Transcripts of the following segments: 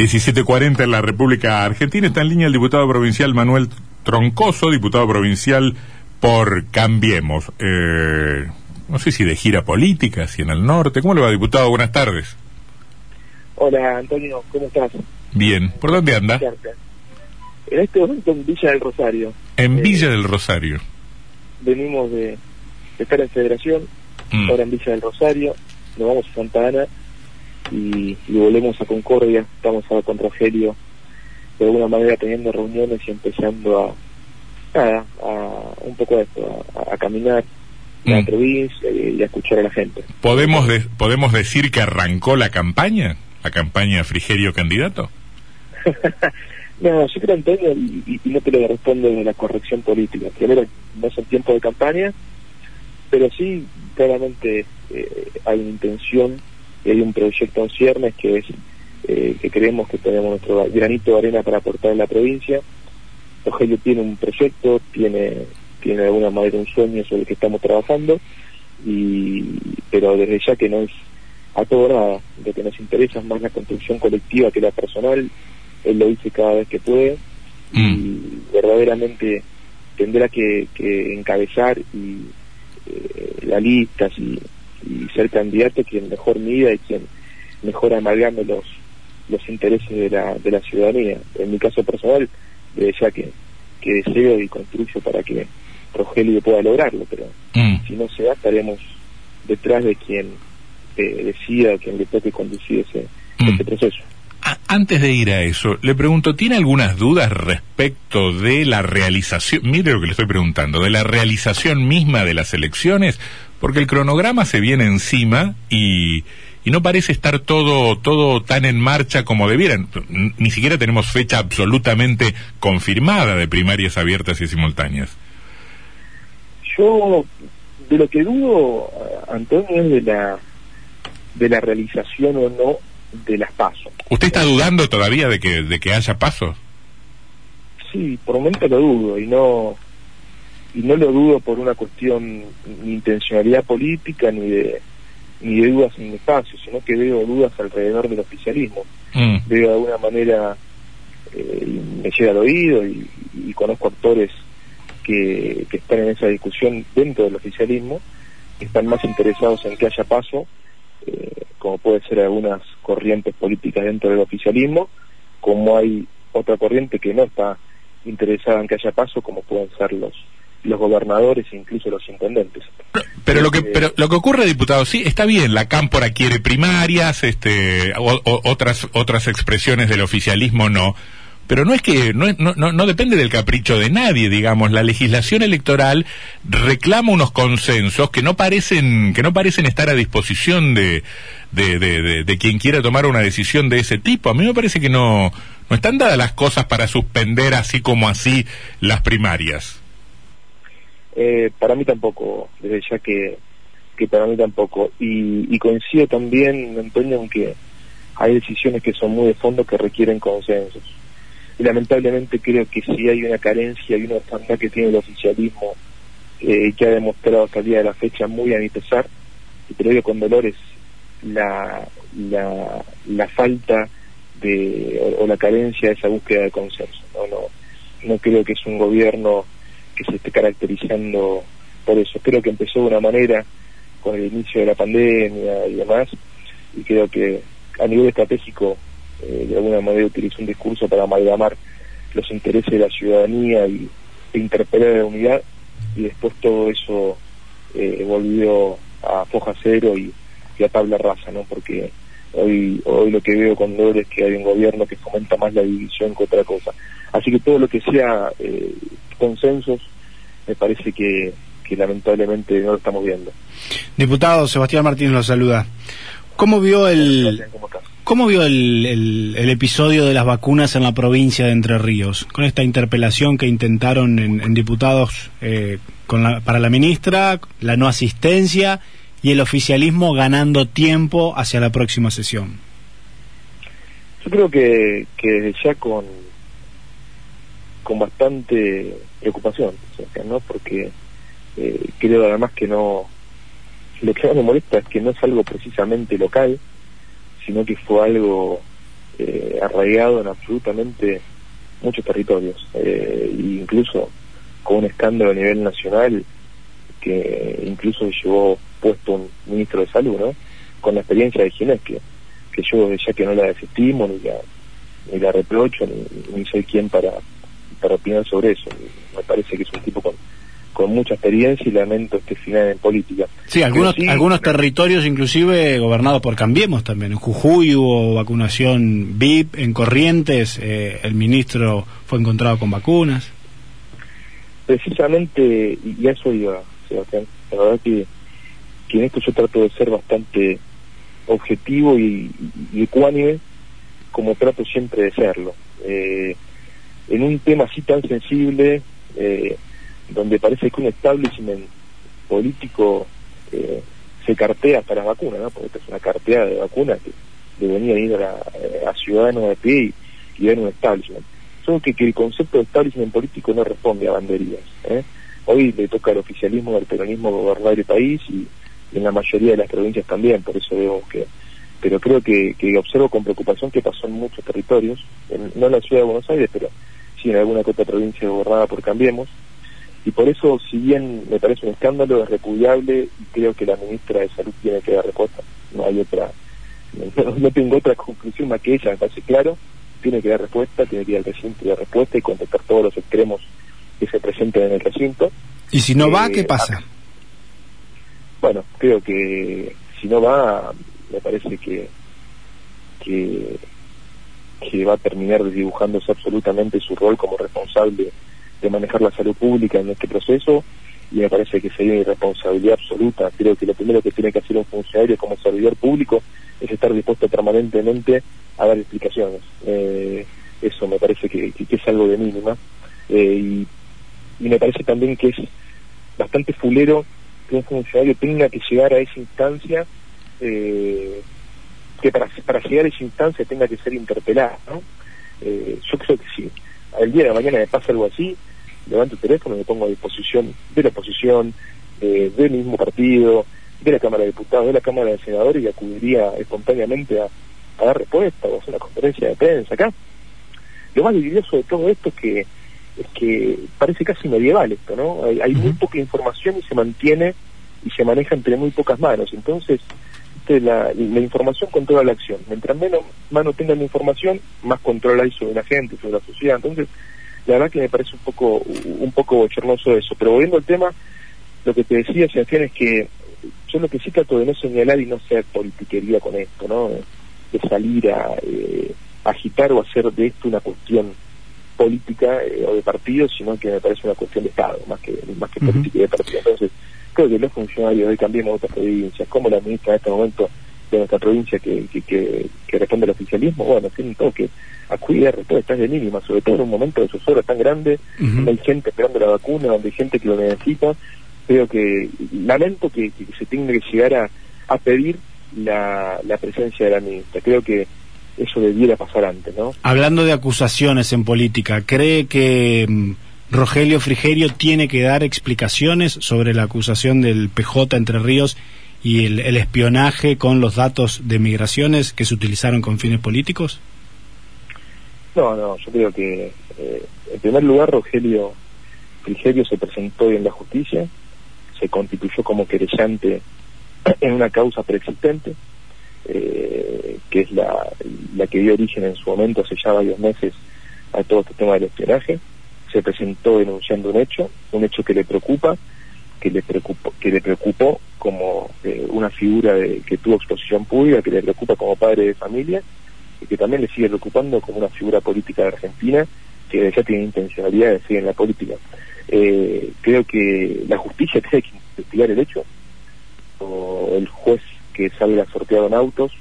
1740 en la República Argentina. Está en línea el diputado provincial Manuel Troncoso, diputado provincial por Cambiemos. Eh, no sé si de gira política, si en el norte. ¿Cómo le va, diputado? Buenas tardes. Hola, Antonio, ¿cómo estás? Bien. ¿Por dónde anda? En este momento en Villa del Rosario. En eh, Villa del Rosario. Venimos de, estar en Federación, mm. ahora en Villa del Rosario. Nos vamos a Santa Ana y, volvemos a Concordia, estamos ahora con Rogelio, de alguna manera teniendo reuniones y empezando a, a, un poco a esto, a, caminar la mm. provincia y, a escuchar a la gente. ¿Podemos, ¿Podemos decir que arrancó la campaña? ¿La campaña Frigerio candidato? no, yo creo, Antonio, y, no te lo respondo de la corrección política. Primero, no es el tiempo de campaña, pero sí, claramente eh, hay una intención y hay un proyecto en ciernes que es eh, que creemos que tenemos nuestro granito de arena para aportar en la provincia. Rogelio tiene un proyecto, tiene, tiene de alguna manera un sueño sobre el que estamos trabajando, y, pero desde ya que no es a todo nada, lo que nos interesa es más la construcción colectiva que la personal, él lo dice cada vez que puede, y mm. verdaderamente tendrá que, encabezar y eh, la lista, y y ser candidato quien mejor mida y quien mejor amalgame los los intereses de la, de la ciudadanía. En mi caso personal, desde ya que, que deseo y construyo para que Rogelio pueda lograrlo, pero mm. si no se da, estaremos detrás de quien eh, decida, quien le toque conducir ese, mm. ese proceso. Antes de ir a eso, le pregunto, ¿tiene algunas dudas respecto de la realización, mire lo que le estoy preguntando, de la realización misma de las elecciones? Porque el cronograma se viene encima y, y no parece estar todo, todo tan en marcha como debieran. Ni siquiera tenemos fecha absolutamente confirmada de primarias abiertas y simultáneas. Yo, de lo que dudo, Antonio, es de la, de la realización o no de las pasos. ¿Usted está dudando todavía de que, de que haya pasos? Sí, por un momento lo dudo y no y no lo dudo por una cuestión ni intencionalidad política ni de ni de dudas en el espacio, sino que veo dudas alrededor del oficialismo. Mm. Veo de alguna manera, eh, me llega al oído y, conozco actores que, que, están en esa discusión dentro del oficialismo, que están más interesados en que haya paso, eh, como puede ser algunas corrientes políticas dentro del oficialismo, como hay otra corriente que no está interesada en que haya paso, como pueden ser los gobernadores e incluso los intendentes. Pero lo que eh, pero lo que ocurre, diputado, sí, está bien, la cámpora quiere primarias, este otras otras expresiones del oficialismo no. Pero no es que no, no, no, depende del capricho de nadie, digamos. La legislación electoral reclama unos consensos que no parecen que no parecen estar a disposición de de, de, de quien quiera tomar una decisión de ese tipo. A mí me parece que no no están dadas las cosas para suspender así como así las primarias. Eh, para mí tampoco, desde ya que, que para mí tampoco. Y, coincido también, Antonio, en que hay decisiones que son muy de fondo que requieren consensos. Y lamentablemente creo que si hay una carencia y una orfandad que tiene el oficialismo, eh, que ha demostrado hasta el día de la fecha muy a mi pesar, y te lo digo con dolores, la, la, la falta de, o, la carencia de esa búsqueda de consenso. No, no, no creo que es un gobierno que se esté caracterizando por eso. Creo que empezó de una manera con el inicio de la pandemia y demás, y creo que a nivel estratégico eh, de alguna manera utilizó un discurso para amalgamar los intereses de la ciudadanía y e interpelar la unidad, y después todo eso eh, volvió a foja cero y, a tabla rasa, ¿no? Porque hoy hoy lo que veo con dolor es que hay un gobierno que fomenta más la división que otra cosa. Así que todo lo que sea eh, consensos, me parece que, lamentablemente no lo estamos viendo. Diputado Sebastián Martínez lo saluda. ¿Cómo vio el cómo vio el, el, episodio de las vacunas en la provincia de Entre Ríos con esta interpelación que intentaron en, diputados eh, con para la ministra, la no asistencia y el oficialismo ganando tiempo hacia la próxima sesión? Yo creo que, que ya con con bastante preocupación, ¿no? Porque eh, creo además que no, lo que más me molesta es que no es algo precisamente local, sino que fue algo eh, arraigado en absolutamente muchos territorios, eh, incluso con un escándalo a nivel nacional que incluso llevó puesto un ministro de salud, ¿no? Con la experiencia de Ginés, que, que yo ya que no la desestimo, ni la, ni la reprocho, ni, ni soy quien para, para opinar sobre eso. Me parece que es un tipo con, con mucha experiencia y lamento este final en política. Sí, algunos, algunos territorios inclusive gobernados por Cambiemos también. En Jujuy hubo vacunación VIP, en Corrientes eh, el ministro fue encontrado con vacunas. Precisamente, y a eso iba, La verdad que, en esto yo trato de ser bastante objetivo y, y ecuánime, como trato siempre de serlo. Eh, en un tema así tan sensible, eh, donde parece que un establishment político eh, se cartea para las vacunas, ¿no? porque esta es una cartea de vacunas que debería ir a, eh, a ciudadanos de pie y, ver un establishment. Solo que, que el concepto de establishment político no responde a banderías. ¿eh? Hoy le toca al oficialismo del peronismo gobernar el país y, en la mayoría de las provincias también, por eso vemos que pero creo que, que observo con preocupación que pasó en muchos territorios, no en la ciudad de Buenos Aires, pero sí en alguna otra provincia gobernada por Cambiemos, y por eso, si bien me parece un escándalo, es repudiable y creo que la ministra de Salud tiene que dar respuesta. No hay otra, no, tengo otra conclusión más que ella, me parece claro, tiene que dar respuesta, tiene que ir al recinto y dar respuesta y contestar todos los extremos que se presenten en el recinto. ¿Y si no va, eh, qué pasa? bueno, creo que si no va, me parece que, que, que va a terminar desdibujándose absolutamente su rol como responsable de manejar la salud pública en este proceso y me parece que sería irresponsabilidad absoluta. Creo que lo primero que tiene que hacer un funcionario como servidor público es estar dispuesto permanentemente a dar explicaciones. Eh, eso me parece que, es algo de mínima. Eh, y, me parece también que es bastante fulero que un funcionario tenga que llegar a esa instancia, eh, que para, para llegar a esa instancia tenga que ser interpelado. ¿no? yo creo que si al día de mañana me pasa algo así, levanto el teléfono y me pongo a disposición de la oposición, eh, del mismo partido, de la Cámara de Diputados, de la Cámara de Senadores y acudiría espontáneamente a, dar respuesta o a hacer una conferencia de prensa acá. Lo más dividioso de todo esto es que es que parece casi medieval esto, ¿no? Hay, muy poca información y se mantiene y se maneja entre muy pocas manos. Entonces, la, la información controla la acción. Mientras menos manos tengan la información, más control hay sobre la gente, sobre la sociedad. Entonces, la verdad que me parece un poco un poco bochornoso eso. Pero volviendo al tema, lo que te decía, Sebastián, es que yo lo que sí trato de no señalar y no ser politiquería con esto, ¿no? De salir a eh, agitar o hacer de esto una cuestión política eh, o de partido, sino que me parece una cuestión de Estado, más que más que política y de partido. Entonces, creo que los funcionarios hoy cambiemos otras provincias, como la ministra en este momento de nuestra provincia que, que, que, responde al oficialismo, bueno, tienen todo que acudir a respuestas de mínima, sobre todo en un momento de zozobra tan grande, donde hay gente esperando la vacuna, donde hay gente que lo necesita. Creo que lamento que, se tenga que llegar a, a pedir la, la presencia de la ministra. Creo que eso debiera pasar antes, ¿no? Hablando de acusaciones en política, ¿cree que mm, Rogelio Frigerio tiene que dar explicaciones sobre la acusación del PJ Entre Ríos y el, espionaje con los datos de migraciones que se utilizaron con fines políticos? No, no, yo creo que eh, en primer lugar Rogelio Frigerio se presentó en la justicia, se constituyó como querellante en una causa preexistente, eh, que es la, la que dio origen en su momento hace ya varios meses a todo este tema del espionaje. Se presentó denunciando un hecho, un hecho que le preocupa, que le preocupó, que le preocupó como eh, una figura de, que tuvo exposición pública, que le preocupa como padre de familia y que también le sigue preocupando como una figura política de Argentina que ya tiene intencionalidad de seguir en la política. Eh, creo que la justicia tiene que investigar el hecho, o el juez que salga sorteado en autos,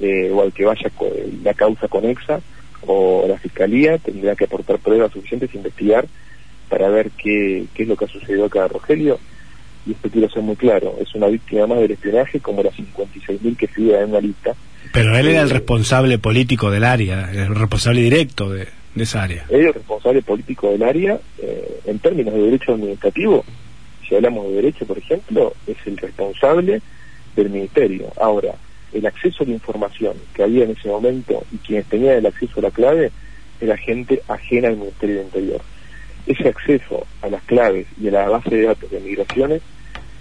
eh, o al que vaya la causa conexa, o la fiscalía tendrá que aportar pruebas suficientes e investigar para ver qué, qué es lo que ha sucedido acá a Rogelio y esto quiero ser muy claro, es una víctima más del espionaje como las 56.000 que figuran en una lista. Pero él era el eh, responsable político del área, el responsable directo de, esa área. Él es el responsable político del área, eh, en términos de derecho administrativo, si hablamos de derecho, por ejemplo, es el responsable del ministerio. Ahora, el acceso a la información que había en ese momento y quienes tenían el acceso a la clave era gente ajena al Ministerio de Interior. Ese acceso a las claves y a la base de datos de migraciones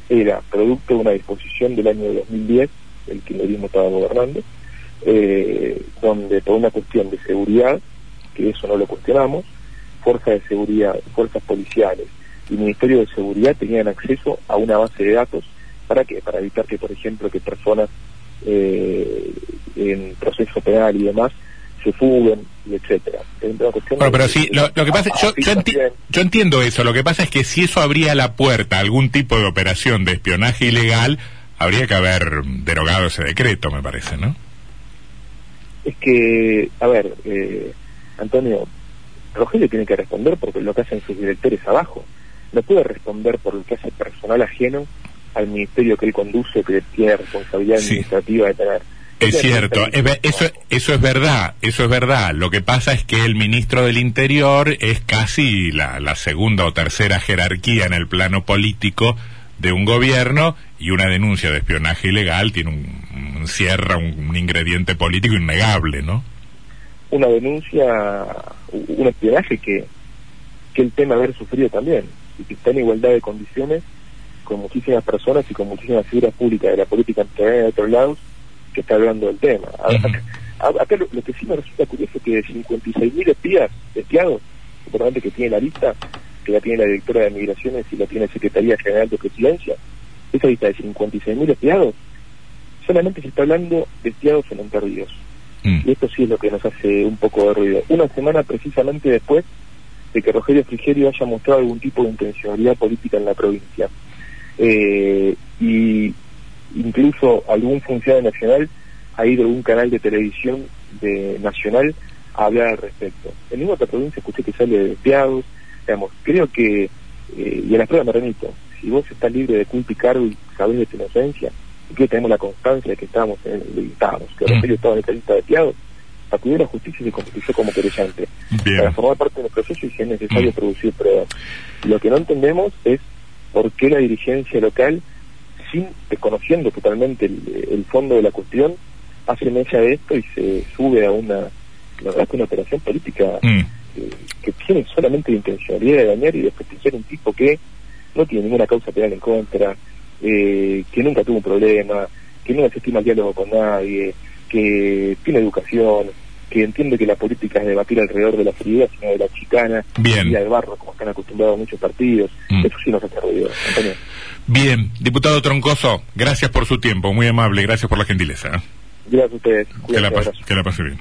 era producto de una disposición del año 2010, el kirchnerismo estaba gobernando, eh, donde por una cuestión de seguridad, que eso no lo cuestionamos, fuerzas de seguridad, fuerzas policiales y Ministerio de Seguridad tenían acceso a una base de datos. Para que para evitar que por ejemplo que personas eh, en proceso penal y demás se fuguen y etcétera. Bueno, pero sí, lo, que pasa, yo, yo, entiendo eso. Lo que pasa es que si eso abría la puerta a algún tipo de operación de espionaje ilegal, habría que haber derogado ese decreto, me parece, ¿no? Es que, a ver, eh, Antonio, Rogelio tiene que responder porque lo que hacen sus directores abajo. No puede responder por lo que hace personal ajeno al ministerio que él conduce, que tiene responsabilidad administrativa de tener. Es cierto, eso, eso es verdad, eso es verdad. Lo que pasa es que el ministro del Interior es casi la, la segunda o tercera jerarquía en el plano político de un gobierno y una denuncia de espionaje ilegal tiene un, un cierra un, ingrediente político innegable, ¿no? Una denuncia, un espionaje que, que el tema haber sufrido también y que está en igualdad de condiciones con muchísimas personas y con muchísimas figuras públicas de la política de otros lados que está hablando del tema. Acá, lo, que sí me resulta curioso es que de 56.000 espías, espiados, importante que tiene la lista, que la tiene la directora de Migraciones y la tiene la Secretaría General de Presidencia, esa lista de 56.000 espiados, solamente se está hablando de espiados en Entre mm. Y esto sí es lo que nos hace un poco de ruido. Una semana precisamente después de que Rogelio Frigerio haya mostrado algún tipo de intencionalidad política en la provincia. Eh, y incluso algún funcionario nacional ha ido a un canal de televisión de nacional a hablar al respecto. En ninguna otra provincia escuché que sale de espiados, digamos, creo que, eh, y en la prueba me remito, si vos estás libre de culpa y cargo y sabés de tu inocencia, y que tenemos la constancia de que estamos en el, estábamos, que mm. Rogelio estaba en esta lista de espiados, acudió a la justicia y se constituyó como querellante para formar parte del proceso y si es necesario mm. producir pruebas. Lo que no entendemos es por qué la dirigencia local, sin desconociendo totalmente el, fondo de la cuestión, hace mella de esto y se sube a una, una operación política mm. eh, que tiene solamente la intencionalidad de dañar y de desprestigiar un tipo que no tiene ninguna causa penal en contra, eh, que nunca tuvo un problema, que no estima el diálogo con nadie, que tiene educación, que entiende que la política es debatir alrededor de la fría, sino de la chicana Bien. y del barro, como están acostumbrados muchos partidos. Mm. Eso sí nos hace ruido, Antonio. Bien, diputado Troncoso, gracias por su tiempo, muy amable, gracias por la gentileza. ¿eh? Gracias a ustedes. que la, que la pase bien.